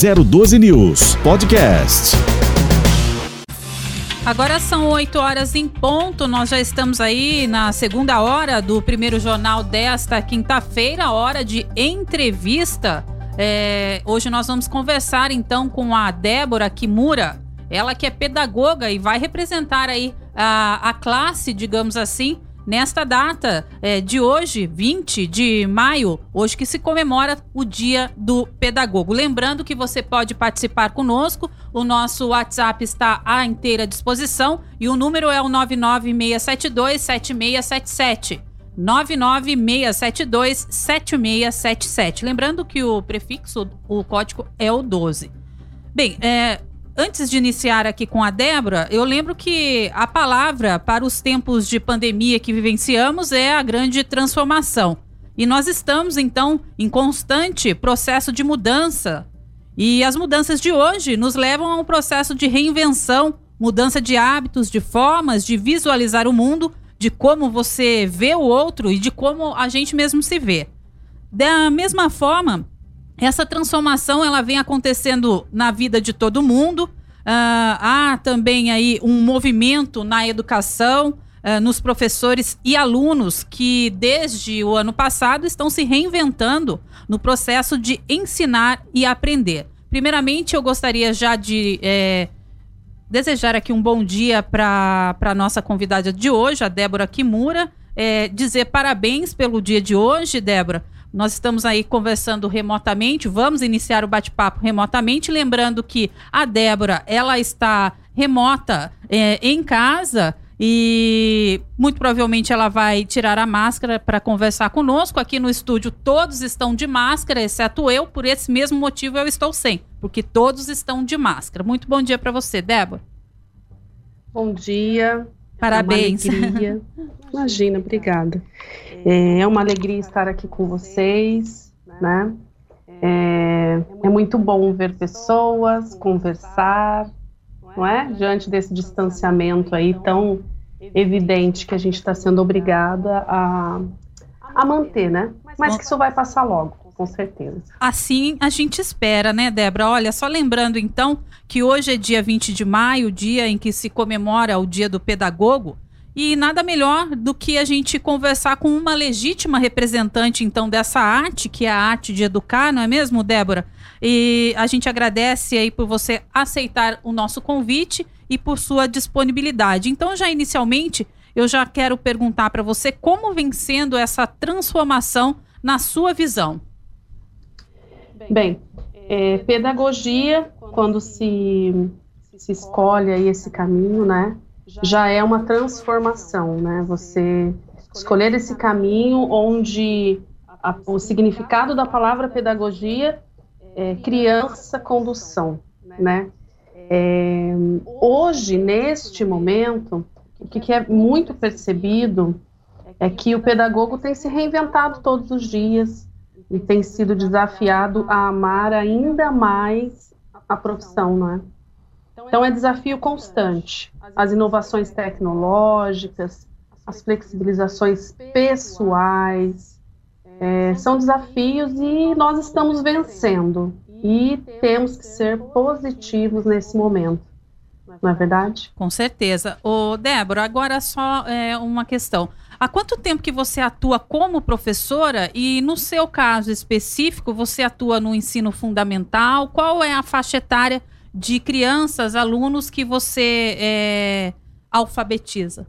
012 News Podcast. Agora são 8 horas em ponto, nós já estamos aí na segunda hora do primeiro jornal desta quinta-feira, hora de entrevista. É, hoje nós vamos conversar então com a Débora Kimura, ela que é pedagoga e vai representar aí a, a classe, digamos assim, nesta data é, de hoje, 20 de maio, hoje que se comemora o Dia do Pedagogo. Lembrando que você pode participar conosco, o nosso WhatsApp está à inteira disposição e o número é o 996727677. 996727677. Lembrando que o prefixo, o código é o 12. Bem, é, Antes de iniciar aqui com a Débora, eu lembro que a palavra para os tempos de pandemia que vivenciamos é a grande transformação. E nós estamos, então, em constante processo de mudança. E as mudanças de hoje nos levam a um processo de reinvenção, mudança de hábitos, de formas de visualizar o mundo, de como você vê o outro e de como a gente mesmo se vê. Da mesma forma, essa transformação ela vem acontecendo na vida de todo mundo. Uh, há também aí um movimento na educação, uh, nos professores e alunos que desde o ano passado estão se reinventando no processo de ensinar e aprender. Primeiramente, eu gostaria já de é, desejar aqui um bom dia para a nossa convidada de hoje, a Débora Kimura. É, dizer parabéns pelo dia de hoje, Débora nós estamos aí conversando remotamente, vamos iniciar o bate-papo remotamente, lembrando que a Débora, ela está remota é, em casa e muito provavelmente ela vai tirar a máscara para conversar conosco. Aqui no estúdio todos estão de máscara, exceto eu, por esse mesmo motivo eu estou sem, porque todos estão de máscara. Muito bom dia para você, Débora. Bom dia. Parabéns. É Imagina, obrigada. É, é uma alegria estar aqui com vocês, né? É, é muito bom ver pessoas, conversar, não é? Diante desse distanciamento aí tão evidente que a gente está sendo obrigada a, a manter, né? Mas que isso vai passar logo, com certeza. Assim a gente espera, né, Débora? Olha, só lembrando então que hoje é dia 20 de maio, dia em que se comemora o Dia do Pedagogo. E nada melhor do que a gente conversar com uma legítima representante, então, dessa arte, que é a arte de educar, não é mesmo, Débora? E a gente agradece aí por você aceitar o nosso convite e por sua disponibilidade. Então, já inicialmente, eu já quero perguntar para você como vem sendo essa transformação na sua visão. Bem, é, pedagogia, quando se, se escolhe aí esse caminho, né? já é uma transformação, né? Você escolher esse caminho onde a, o significado da palavra pedagogia é criança condução, né? É, hoje, neste momento, o que, que é muito percebido é que o pedagogo tem se reinventado todos os dias e tem sido desafiado a amar ainda mais a profissão, não é? Então é desafio constante. As inovações tecnológicas, as flexibilizações pessoais, é, são desafios e nós estamos vencendo. E temos que ser positivos nesse momento. Não é verdade? Com certeza. Ô, Débora, agora só é, uma questão. Há quanto tempo que você atua como professora e, no seu caso específico, você atua no ensino fundamental? Qual é a faixa etária de crianças, alunos que você é, alfabetiza?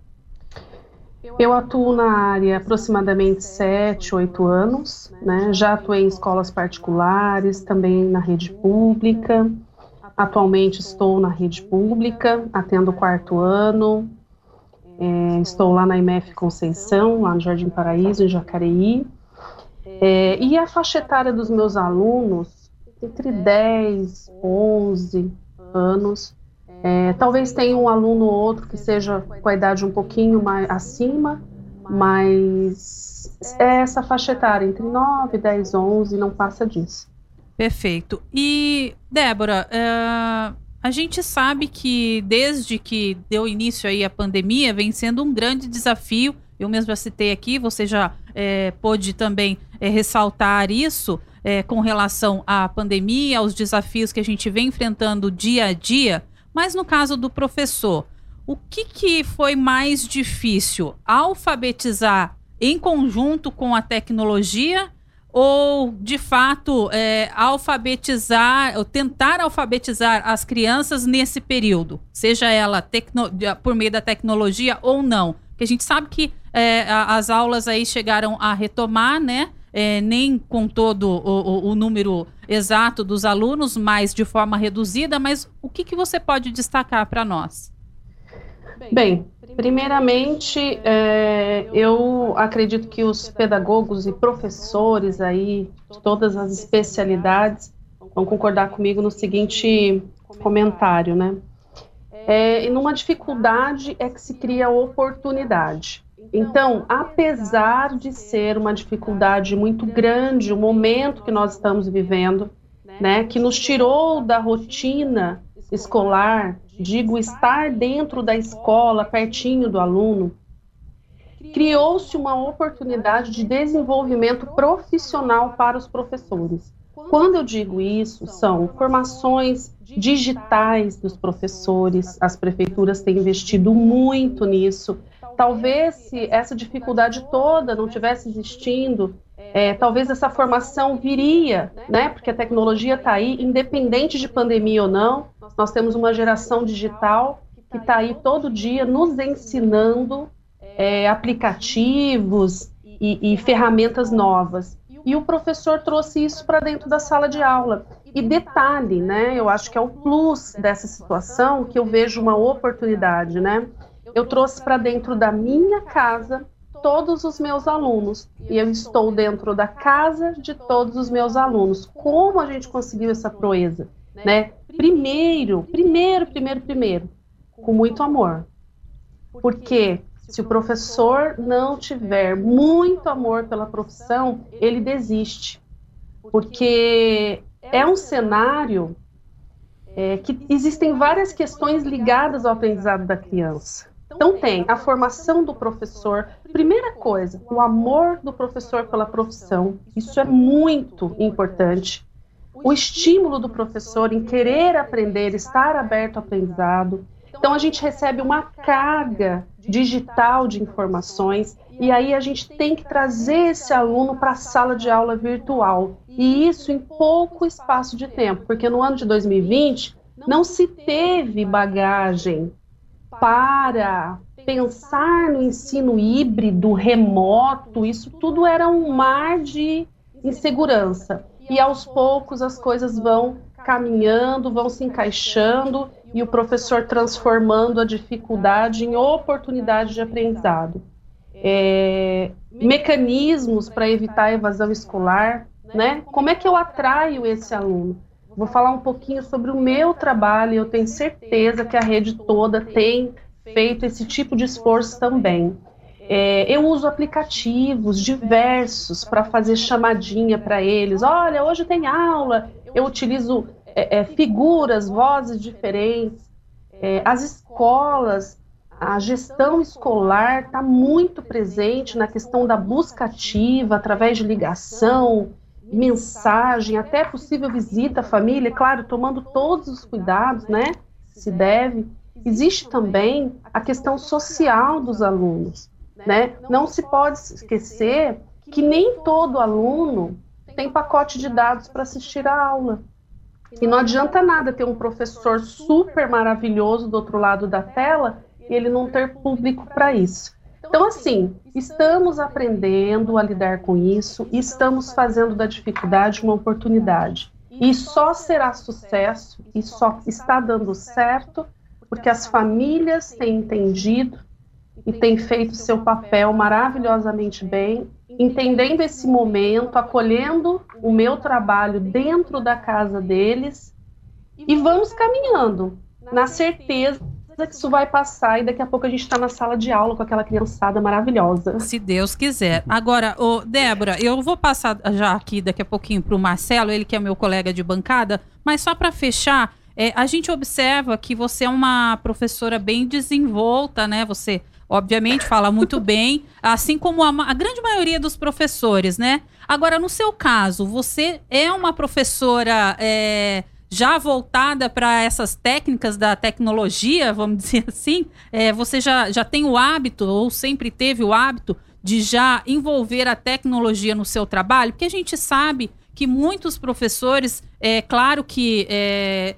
Eu atuo na área aproximadamente 7, 8 anos, né? Já atuei em escolas particulares, também na rede pública. Atualmente estou na rede pública, atendo o quarto ano. É, estou lá na IMF Conceição, lá no Jardim Paraíso, em Jacareí. É, e a faixa etária dos meus alunos entre 10, 11 anos. É, talvez tenha um aluno ou outro que seja com a idade um pouquinho mais acima, mas é essa faixa etária, entre 9, 10, 11, não passa disso. Perfeito. E, Débora, é, a gente sabe que desde que deu início aí a pandemia, vem sendo um grande desafio. Eu mesmo já citei aqui, você já é, pôde também é, ressaltar isso é, com relação à pandemia, aos desafios que a gente vem enfrentando dia a dia, mas no caso do professor, o que, que foi mais difícil? Alfabetizar em conjunto com a tecnologia ou de fato é, alfabetizar, ou tentar alfabetizar as crianças nesse período, seja ela por meio da tecnologia ou não? Porque a gente sabe que é, as aulas aí chegaram a retomar, né? É, nem com todo o, o, o, número exato dos alunos, mas de forma reduzida. Mas o que, que você pode destacar para nós? Bem, primeiramente, é, eu acredito que os pedagogos e professores aí, de todas as especialidades, vão concordar comigo no seguinte comentário, né? É, e numa dificuldade é que se cria oportunidade. Então, apesar de ser uma dificuldade muito grande, o momento que nós estamos vivendo, né, que nos tirou da rotina escolar, digo, estar dentro da escola, pertinho do aluno, criou-se uma oportunidade de desenvolvimento profissional para os professores. Quando eu digo isso, são formações digitais dos professores, as prefeituras têm investido muito nisso. Talvez se essa dificuldade toda não tivesse existindo, é, talvez essa formação viria, né? Porque a tecnologia está aí, independente de pandemia ou não, nós temos uma geração digital que está aí todo dia nos ensinando é, aplicativos e, e ferramentas novas. E o professor trouxe isso para dentro da sala de aula. E detalhe, né? Eu acho que é o plus dessa situação que eu vejo uma oportunidade, né? Eu trouxe para dentro da minha casa todos os meus alunos e eu estou dentro da casa de todos os meus alunos. Como a gente conseguiu essa proeza, né? Primeiro, primeiro, primeiro, primeiro, com muito amor. Porque se o professor não tiver muito amor pela profissão, ele desiste. Porque é um cenário é, que existem várias questões ligadas ao aprendizado da criança. Então tem a formação do professor. Primeira coisa, o amor do professor pela profissão. Isso é muito importante. O estímulo do professor em querer aprender, estar aberto ao aprendizado. Então a gente recebe uma carga digital de informações e aí a gente tem que trazer esse aluno para a sala de aula virtual. E isso em pouco espaço de tempo, porque no ano de 2020 não se teve bagagem para pensar no ensino híbrido, remoto, isso tudo era um mar de insegurança. E aos poucos as coisas vão caminhando, vão se encaixando e o professor transformando a dificuldade em oportunidade de aprendizado. É, mecanismos para evitar a evasão escolar, né? Como é que eu atraio esse aluno? Vou falar um pouquinho sobre o meu trabalho, eu tenho certeza que a rede toda tem feito esse tipo de esforço também. É, eu uso aplicativos diversos para fazer chamadinha para eles. Olha, hoje tem aula. Eu utilizo é, é, figuras, vozes diferentes. É, as escolas, a gestão escolar está muito presente na questão da busca ativa, através de ligação, mensagem, até possível visita à família, claro, tomando todos os cuidados, né? Se deve. Existe também a questão social dos alunos, né? Não se pode esquecer que nem todo aluno tem pacote de dados para assistir a aula. E não adianta nada ter um professor super maravilhoso do outro lado da tela e ele não ter público para isso. Então, assim, estamos aprendendo a lidar com isso, estamos fazendo da dificuldade uma oportunidade. E só será sucesso e só está dando certo porque as famílias têm entendido e têm feito seu papel maravilhosamente bem, entendendo esse momento, acolhendo o meu trabalho dentro da casa deles e vamos caminhando na certeza que isso vai passar e daqui a pouco a gente está na sala de aula com aquela criançada maravilhosa. Se Deus quiser. Agora, ô, Débora, eu vou passar já aqui daqui a pouquinho para o Marcelo, ele que é meu colega de bancada, mas só para fechar, é, a gente observa que você é uma professora bem desenvolta, né? Você obviamente fala muito bem, assim como a, a, grande maioria dos professores, né? Agora, no seu caso, você é uma professora é, já voltada para essas técnicas da tecnologia, vamos dizer assim? É, você já, já tem o hábito, ou sempre teve o hábito, de já envolver a tecnologia no seu trabalho? Porque a gente sabe que muitos professores, é claro que. É,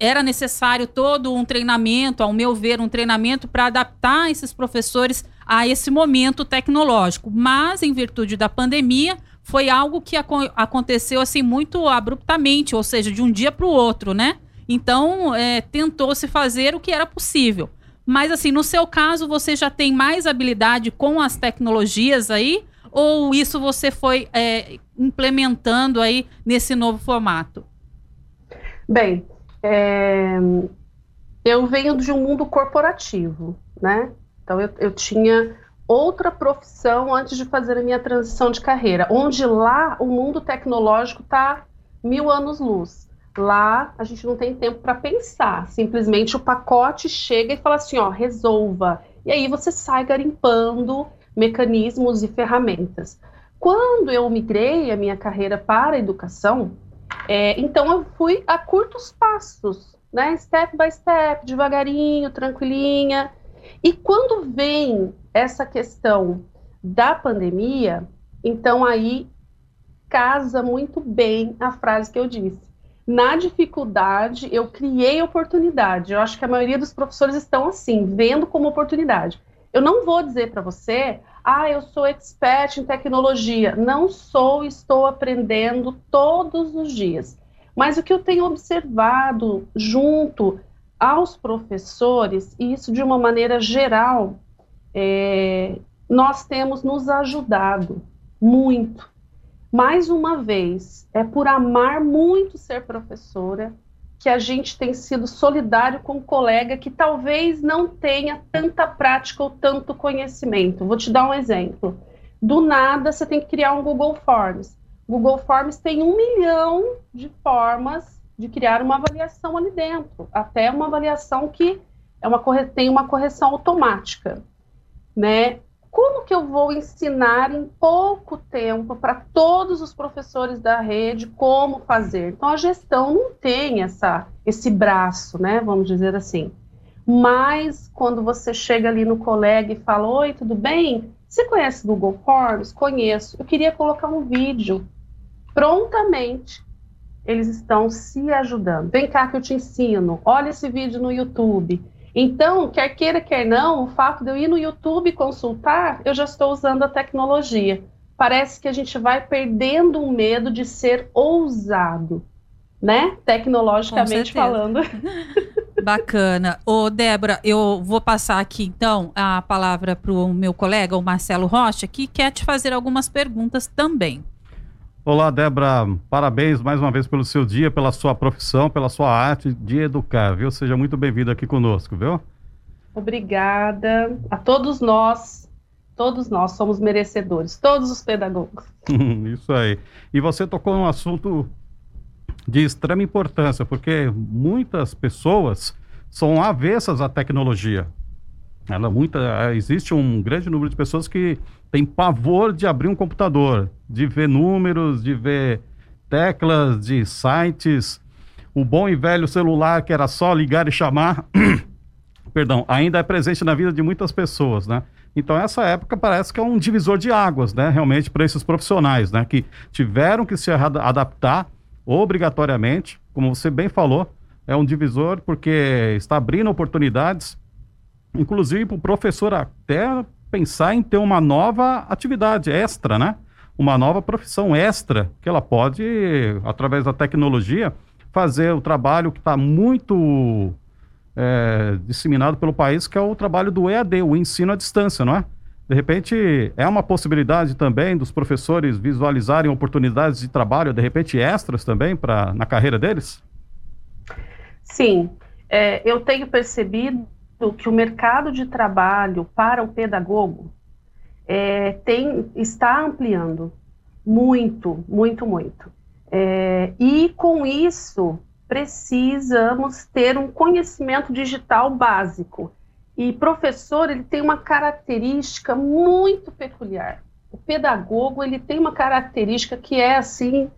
era necessário todo um treinamento, ao meu ver, um treinamento para adaptar esses professores a esse momento tecnológico. Mas, em virtude da pandemia, foi algo que ac aconteceu assim muito abruptamente, ou seja, de um dia para o outro, né? Então, é, tentou-se fazer o que era possível. Mas, assim, no seu caso, você já tem mais habilidade com as tecnologias aí? Ou isso você foi é, implementando aí nesse novo formato? Bem, é, eu venho de um mundo corporativo, né? Então eu, eu tinha outra profissão antes de fazer a minha transição de carreira, onde lá o mundo tecnológico está mil anos luz. Lá a gente não tem tempo para pensar, simplesmente o pacote chega e fala assim, ó, resolva. E aí você sai garimpando mecanismos e ferramentas. Quando eu migrei a minha carreira para a educação, é, então eu fui a curtos passos, né? Step by step, devagarinho, tranquilinha. E quando vem essa questão da pandemia, então aí casa muito bem a frase que eu disse. Na dificuldade, eu criei oportunidade. Eu acho que a maioria dos professores estão assim, vendo como oportunidade. Eu não vou dizer para você, ah, eu sou expert em tecnologia. Não sou, estou aprendendo todos os dias. Mas o que eu tenho observado junto aos professores, e isso de uma maneira geral, é, nós temos nos ajudado muito. Mais uma vez, é por amar muito ser professora que a gente tem sido solidário com um colega que talvez não tenha tanta prática ou tanto conhecimento. Vou te dar um exemplo. Do nada, você tem que criar um Google Forms. Google Forms tem um milhão de formas de criar uma avaliação ali dentro, até uma avaliação que é uma tem uma correção automática, né? Como que eu vou ensinar em pouco tempo para todos os professores da rede como fazer? Então a gestão não tem essa esse braço, né? Vamos dizer assim. Mas quando você chega ali no colega e fala: "Oi, tudo bem? Você conhece Google Forms? Conheço. Eu queria colocar um vídeo." Prontamente eles estão se ajudando. Vem cá que eu te ensino. Olha esse vídeo no YouTube. Então, quer queira, quer não, o fato de eu ir no YouTube consultar, eu já estou usando a tecnologia. Parece que a gente vai perdendo o medo de ser ousado, né? Tecnologicamente falando. Bacana. Ô, Débora, eu vou passar aqui então a palavra para o meu colega, o Marcelo Rocha, que quer te fazer algumas perguntas também. Olá, Débora. Parabéns mais uma vez pelo seu dia, pela sua profissão, pela sua arte de educar, viu? Seja muito bem-vindo aqui conosco, viu? Obrigada a todos nós. Todos nós somos merecedores, todos os pedagogos. Isso aí. E você tocou num assunto de extrema importância, porque muitas pessoas são avessas à tecnologia. Ela muita, existe um grande número de pessoas que tem pavor de abrir um computador, de ver números, de ver teclas de sites. O bom e velho celular que era só ligar e chamar, perdão, ainda é presente na vida de muitas pessoas, né? Então essa época parece que é um divisor de águas, né? Realmente para esses profissionais, né? Que tiveram que se adaptar obrigatoriamente, como você bem falou, é um divisor porque está abrindo oportunidades, inclusive para o professor até pensar em ter uma nova atividade extra, né? Uma nova profissão extra que ela pode, através da tecnologia, fazer o trabalho que está muito é, disseminado pelo país, que é o trabalho do EAD, o ensino à distância, não é? De repente, é uma possibilidade também dos professores visualizarem oportunidades de trabalho, de repente extras também para na carreira deles? Sim, é, eu tenho percebido que o mercado de trabalho para o pedagogo é, tem, está ampliando muito, muito, muito. É, e com isso precisamos ter um conhecimento digital básico. E professor, ele tem uma característica muito peculiar. O pedagogo, ele tem uma característica que é assim,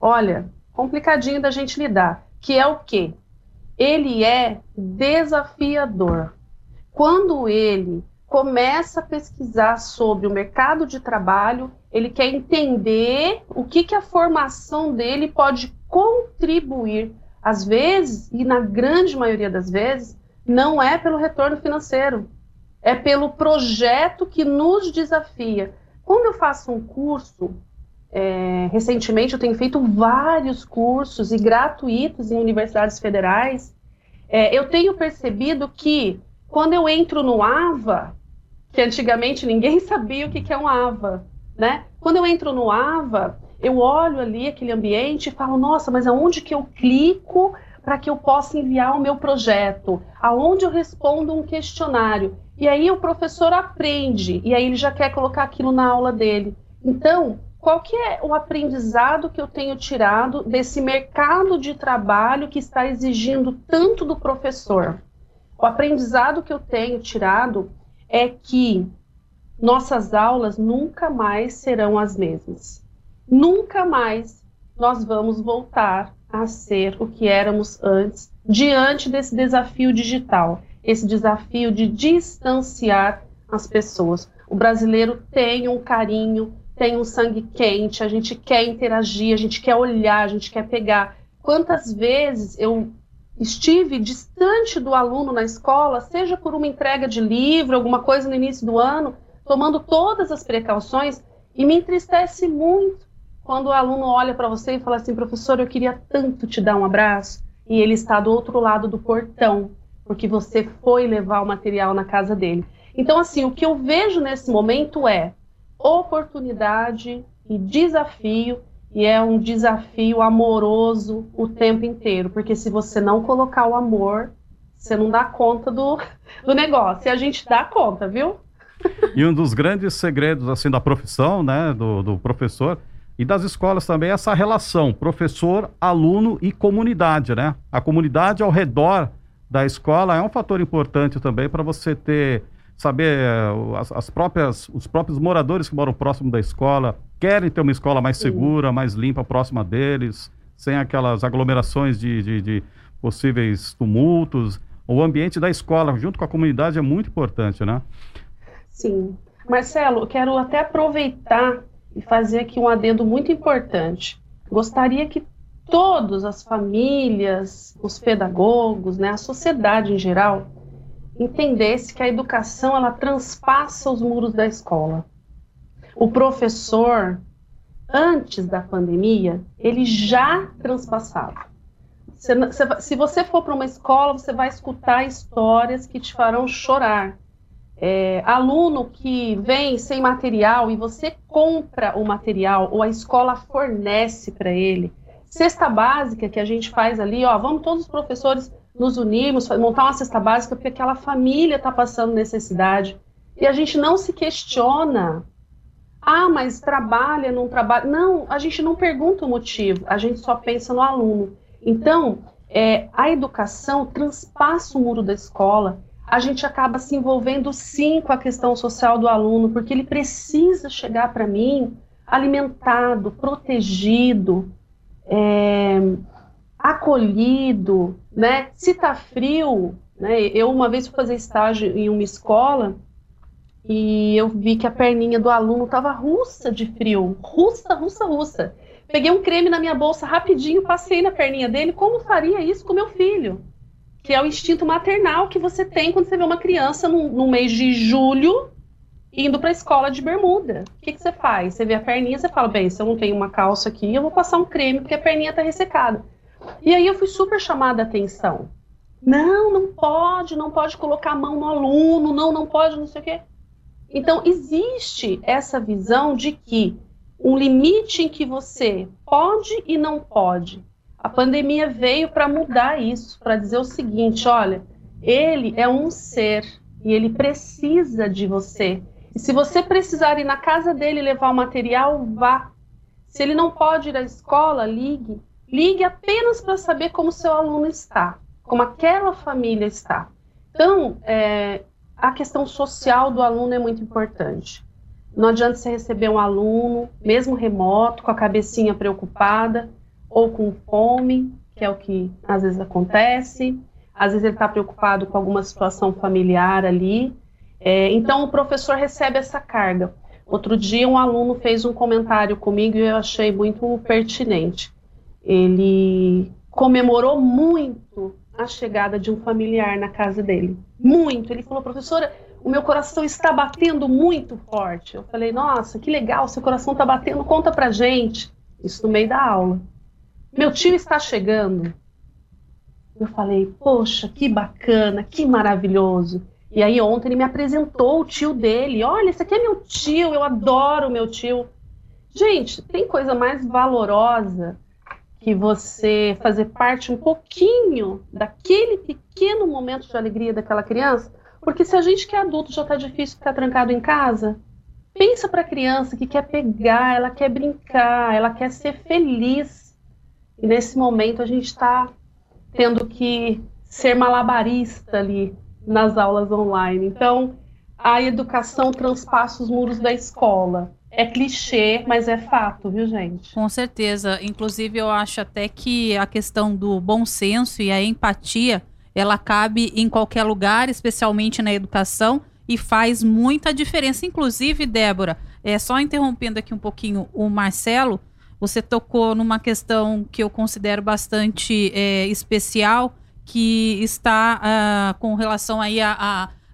olha, complicadinho da gente lidar, que é o quê? Ele é desafiador. Quando ele começa a pesquisar sobre o mercado de trabalho, ele quer entender o que, que a formação dele pode contribuir. Às vezes, e na grande maioria das vezes, não é pelo retorno financeiro, é pelo projeto que nos desafia. Quando eu faço um curso, é, recentemente eu tenho feito vários cursos e gratuitos em universidades federais, é, eu tenho percebido que quando eu entro no AVA, que antigamente ninguém sabia o que, é um AVA, né? Quando eu entro no AVA, eu olho ali aquele ambiente e falo, nossa, mas aonde que eu clico para que eu possa enviar o meu projeto? Aonde eu respondo um questionário? E aí o professor aprende, e aí ele já quer colocar aquilo na aula dele. Então, qual que é o aprendizado que eu tenho tirado desse mercado de trabalho que está exigindo tanto do professor? O aprendizado que eu tenho tirado é que nossas aulas nunca mais serão as mesmas. Nunca mais nós vamos voltar a ser o que éramos antes, diante desse desafio digital esse desafio de distanciar as pessoas. O brasileiro tem um carinho, tem um sangue quente, a gente quer interagir, a gente quer olhar, a gente quer pegar. Quantas vezes eu estive distante do aluno na escola, seja por uma entrega de livro, alguma coisa no início do ano, tomando todas as precauções, e me entristece muito quando o aluno olha para você e fala assim: professor, eu queria tanto te dar um abraço, e ele está do outro lado do portão porque você foi levar o material na casa dele. Então, assim, o que eu vejo nesse momento é oportunidade e desafio, e é um desafio amoroso o tempo inteiro, porque se você não colocar o amor, você não dá conta do, do negócio. E a gente dá conta, viu? E um dos grandes segredos assim da profissão, né, do, do professor e das escolas também é essa relação professor, aluno e comunidade, né? A comunidade ao redor da escola é um fator importante também para você ter saber eh, as, as, próprias os próprios moradores que moram próximo da escola querem ter uma escola mais segura, mais limpa próxima deles, sem aquelas aglomerações de, de, de possíveis tumultos. O ambiente da escola junto com a comunidade é muito importante, né? Sim. Marcelo, quero até aproveitar e fazer aqui um adendo muito importante. Gostaria que todas as famílias, os pedagogos, né, a sociedade em geral, entendesse que a educação ela transpassa os muros da escola. O professor, antes da pandemia, ele já transpassava. Se você for para uma escola, você vai escutar histórias que te farão chorar. É, aluno que vem sem material e você compra o material ou a escola fornece para ele cesta básica que a gente faz ali, ó, vamos todos os professores nos unirmos, montar uma cesta básica porque aquela família está passando necessidade. E a gente não se questiona. Ah, mas trabalha, não trabalha. Não, a gente não pergunta o motivo, a gente só pensa no aluno. Então, é, a educação transpassa o muro da escola, a gente acaba se envolvendo sim com a questão social do aluno, porque ele precisa chegar para mim alimentado, protegido, é, acolhido, né? Se tá frio, né? Eu uma vez fui fazer estágio em uma escola e eu vi que a perninha do aluno tava russa de frio, russa, russa, russa. Peguei um creme na minha bolsa rapidinho, passei na perninha dele. Como faria isso com meu filho? Que é o instinto maternal que você tem quando você vê uma criança no, no mês de julho indo para a escola de bermuda. O que, que você faz? Você vê a perninha, você fala, bem, se eu não tenho uma calça aqui, eu vou passar um creme porque a perninha está ressecada. E aí eu fui super chamada a atenção. Não, não pode, não pode colocar a mão no aluno, não, não pode, não sei o quê. Então, existe essa visão de que um limite em que você pode e não pode. A pandemia veio para mudar isso, para dizer o seguinte: olha, ele é um ser e ele precisa de você. E se você precisar ir na casa dele levar o material, vá. Se ele não pode ir à escola, ligue. Ligue apenas para saber como seu aluno está, como aquela família está. Então, é, a questão social do aluno é muito importante. Não adianta você receber um aluno, mesmo remoto, com a cabecinha preocupada ou com fome, que é o que às vezes acontece. Às vezes ele está preocupado com alguma situação familiar ali. É, então o professor recebe essa carga. Outro dia um aluno fez um comentário comigo e eu achei muito pertinente. Ele comemorou muito a chegada de um familiar na casa dele. Muito. Ele falou, professora, o meu coração está batendo muito forte. Eu falei, nossa, que legal, seu coração está batendo, conta pra gente. Isso no meio da aula. Meu tio está chegando. Eu falei, poxa, que bacana, que maravilhoso. E aí ontem ele me apresentou o tio dele. Olha, esse aqui é meu tio, eu adoro meu tio. Gente, tem coisa mais valorosa que você fazer parte um pouquinho daquele pequeno momento de alegria daquela criança? Porque se a gente que é adulto já está difícil ficar trancado em casa, pensa para a criança que quer pegar, ela quer brincar, ela quer ser feliz. E nesse momento a gente está tendo que ser malabarista ali nas aulas online. Então, a educação transpassa os muros da escola. É clichê, mas é fato, viu, gente? Com certeza. Inclusive, eu acho até que a questão do bom senso e a empatia, ela cabe em qualquer lugar, especialmente na educação, e faz muita diferença. Inclusive, Débora, é só interrompendo aqui um pouquinho o Marcelo, você tocou numa questão que eu considero bastante é, especial, que está uh, com relação aí a,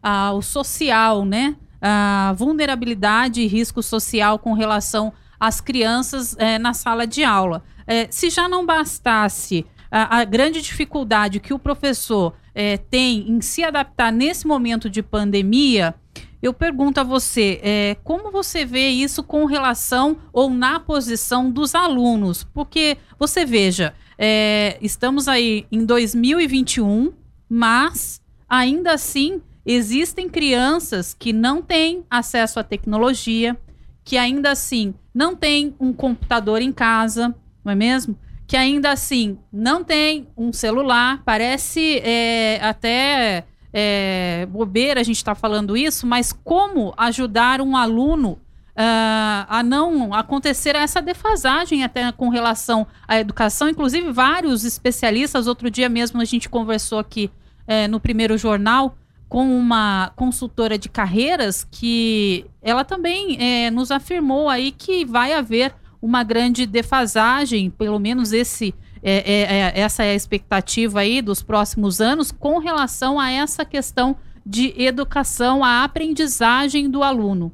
a, ao social, né? A vulnerabilidade e risco social com relação às crianças é, na sala de aula. É, se já não bastasse a, a, grande dificuldade que o professor é, tem em se adaptar nesse momento de pandemia, eu pergunto a você, é, como você vê isso com relação ou na posição dos alunos? Porque você veja, é, estamos aí em 2021, mas ainda assim existem crianças que não têm acesso à tecnologia, que ainda assim não têm um computador em casa, não é mesmo? Que ainda assim não tem um celular, parece é, até é, bobeira a gente está falando isso, mas como ajudar um aluno Uh, a não acontecer essa defasagem até com relação à educação. Inclusive, vários especialistas, outro dia mesmo a gente conversou aqui é, no primeiro jornal com uma consultora de carreiras que ela também é, nos afirmou aí que vai haver uma grande defasagem, pelo menos esse é, é, é, essa é a expectativa aí dos próximos anos com relação a essa questão de educação, a aprendizagem do aluno.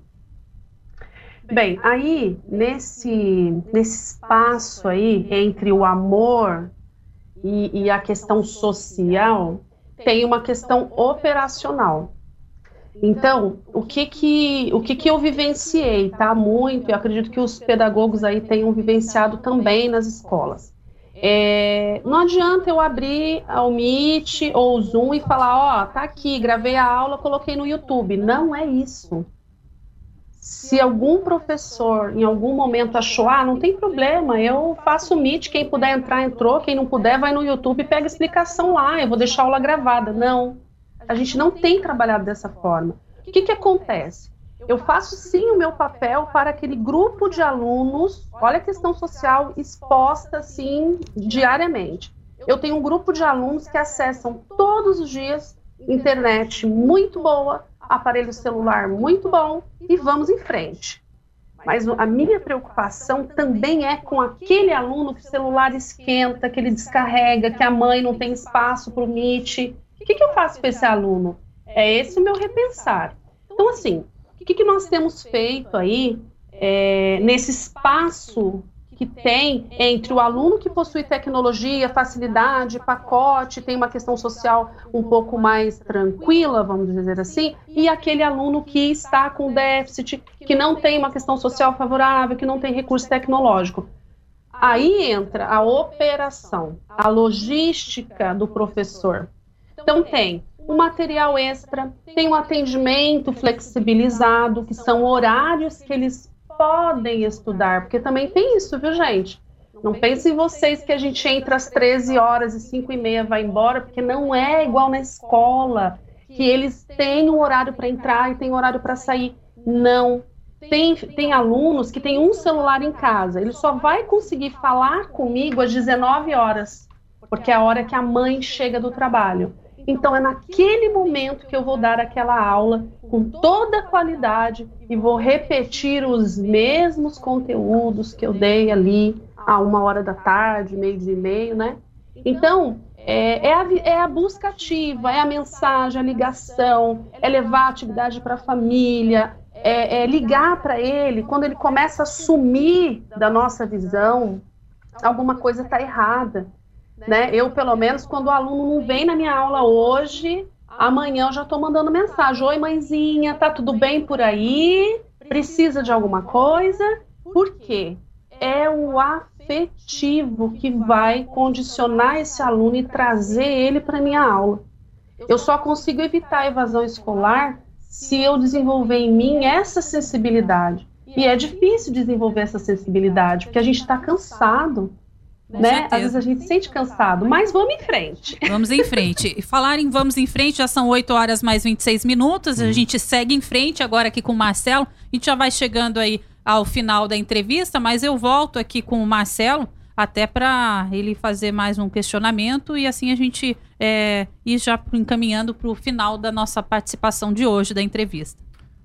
Bem, aí nesse, nesse espaço aí entre o amor e, e a questão social, tem uma questão operacional. Então, o que que, o que que eu vivenciei, tá? Muito, eu acredito que os pedagogos aí tenham vivenciado também nas escolas. É, não adianta eu abrir o Meet ou o Zoom e falar, ó, oh, tá aqui, gravei a aula, coloquei no YouTube. Não é isso. Se algum professor em algum momento achou, ah, não tem problema, eu faço o Meet, quem puder entrar, entrou, quem não puder, vai no YouTube e pega a explicação lá, eu vou deixar a aula gravada. Não, a gente não tem trabalhado dessa forma. O que, que acontece? Eu faço sim o meu papel para aquele grupo de alunos, olha a questão social exposta assim diariamente. Eu tenho um grupo de alunos que acessam todos os dias internet muito boa, aparelho celular muito bom e vamos em frente. Mas a minha preocupação também é com aquele aluno que o celular esquenta, que ele descarrega, que a mãe não tem espaço para o Meet. O que, que eu faço com esse aluno? É esse o meu repensar. Então, assim, que, que nós temos feito aí é, nesse espaço que tem entre o aluno que possui tecnologia, facilidade, pacote, tem uma questão social um pouco mais tranquila, vamos dizer assim, e aquele aluno que está com déficit, que não tem uma questão social favorável, que não tem recurso tecnológico. Aí entra a operação, a logística do professor. Então tem o material extra, tem um atendimento flexibilizado, que são horários que eles podem estudar, porque também tem isso, viu, gente? Não pensem vocês que a gente entra às 13 horas e 5 e meia vai embora, porque não é igual na escola. que eles têm um horário para entrar e tem horário para sair. Não. Tem, tem alunos que têm um celular em casa. Ele só vai conseguir falar comigo às 19 horas, porque é a hora que a mãe chega do trabalho. Então é naquele momento que eu vou dar aquela aula com toda a qualidade e vou repetir os mesmos conteúdos que eu dei ali a uma hora da tarde, meio dia e meio, né? Então é, é, a, é a busca ativa, é a mensagem, a ligação, é levar a atividade para a família, é, é ligar para ele quando ele começa a sumir da nossa visão, alguma coisa está errada. Né? Eu, pelo menos, quando o aluno não vem na minha aula hoje, amanhã eu já estou mandando mensagem. Oi, mãezinha, tá tudo bem por aí? Precisa de alguma coisa? Por quê? É o afetivo que vai condicionar esse aluno e trazer ele para minha aula. Eu só consigo evitar a evasão escolar se eu desenvolver em mim essa sensibilidade. E é difícil desenvolver essa sensibilidade, porque a gente está cansado né? Às vezes a gente se sente cansado, mas vamos em frente. Vamos em frente. E falar em vamos em frente, já são 8 horas mais 26 minutos. A uhum. gente segue em frente agora aqui com o Marcelo. A gente já vai chegando aí ao final da entrevista, mas eu volto aqui com o Marcelo até para ele fazer mais um questionamento e assim a gente é, ir já encaminhando para o final da nossa participação de hoje da entrevista.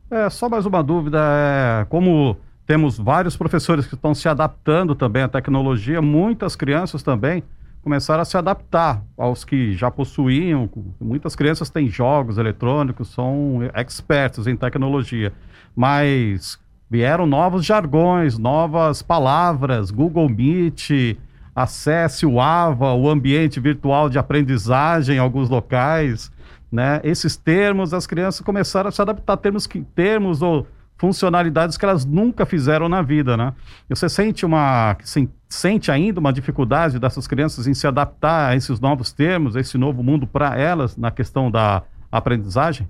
É, só mais uma dúvida, é, como temos vários professores que estão se adaptando também à tecnologia, muitas crianças também começaram a se adaptar aos que já possuíam. Muitas crianças têm jogos eletrônicos, são expertos em tecnologia, mas vieram novos jargões, novas palavras, Google Meet, acesse o AVA, o ambiente virtual de aprendizagem em alguns locais, né? Esses termos, as crianças começaram a se adaptar, termos que termos ou funcionalidades que elas nunca fizeram na vida, né? Você sente uma sente ainda uma dificuldade dessas crianças em se adaptar a esses novos termos, a esse novo mundo para elas na questão da aprendizagem?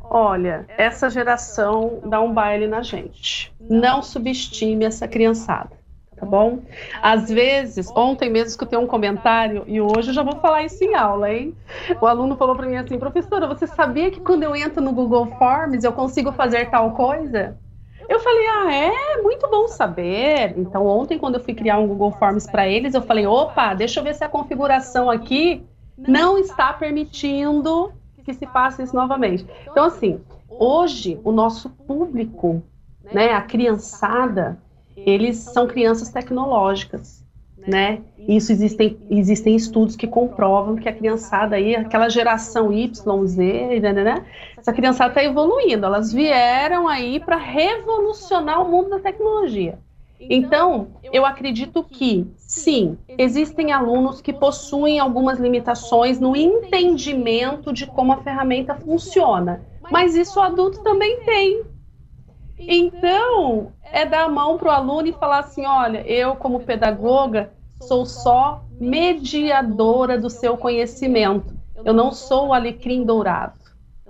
Olha, essa geração dá um baile na gente. Não subestime essa criançada tá bom? Às vezes, ontem mesmo escutei um comentário e hoje eu já vou falar isso em aula, hein? O aluno falou para mim assim, professora, você sabia que quando eu entro no Google Forms eu consigo fazer tal coisa? Eu falei, ah, é muito bom saber. Então, ontem, quando eu fui criar um Google Forms para eles, eu falei, opa, deixa eu ver se a configuração aqui não está permitindo que se faça isso novamente. Então, assim, hoje, o nosso público, né, a criançada, eles são crianças tecnológicas, né? Isso existem, existem estudos que comprovam que a criançada aí, aquela geração Y, Z, né, né, né essa criançada está evoluindo. Elas vieram aí para revolucionar o mundo da tecnologia. Então, eu acredito que, sim, existem alunos que possuem algumas limitações no entendimento de como a ferramenta funciona, mas isso o adulto também tem. Então, é dar a mão para o aluno e falar assim: olha, eu, como pedagoga, sou só mediadora do seu conhecimento. Eu não sou o alecrim dourado.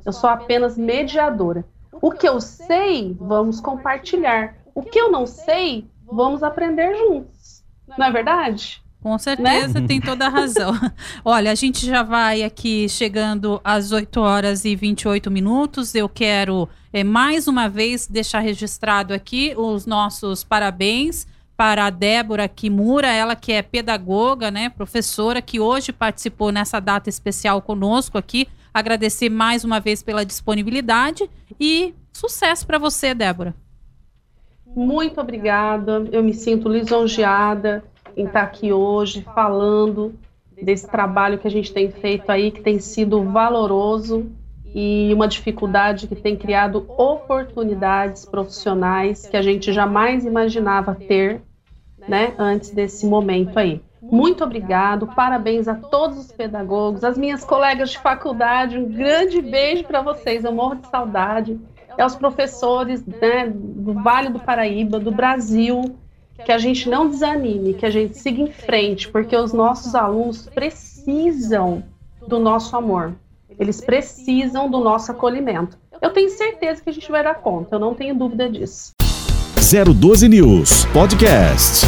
Eu sou apenas mediadora. O que eu sei, vamos compartilhar. O que eu não sei, vamos aprender juntos. Não é verdade? Com certeza, né? tem toda a razão. Olha, a gente já vai aqui chegando às 8 horas e 28 minutos. Eu quero é, mais uma vez deixar registrado aqui os nossos parabéns para a Débora Kimura, ela que é pedagoga, né, professora, que hoje participou nessa data especial conosco aqui. Agradecer mais uma vez pela disponibilidade e sucesso para você, Débora. Muito obrigada, eu me sinto lisonjeada em estar aqui hoje falando desse trabalho que a gente tem feito aí, que tem sido valoroso e uma dificuldade que tem criado oportunidades profissionais que a gente jamais imaginava ter, né, antes desse momento aí. Muito obrigado, parabéns a todos os pedagogos, as minhas colegas de faculdade, um grande beijo para vocês, eu morro de saudade. E aos professores né, do Vale do Paraíba, do Brasil, que a gente não desanime, que a gente siga em frente, porque os nossos alunos precisam do nosso amor. Eles precisam do nosso acolhimento. Eu tenho certeza que a gente vai dar conta, eu não tenho dúvida disso. 012 News Podcast.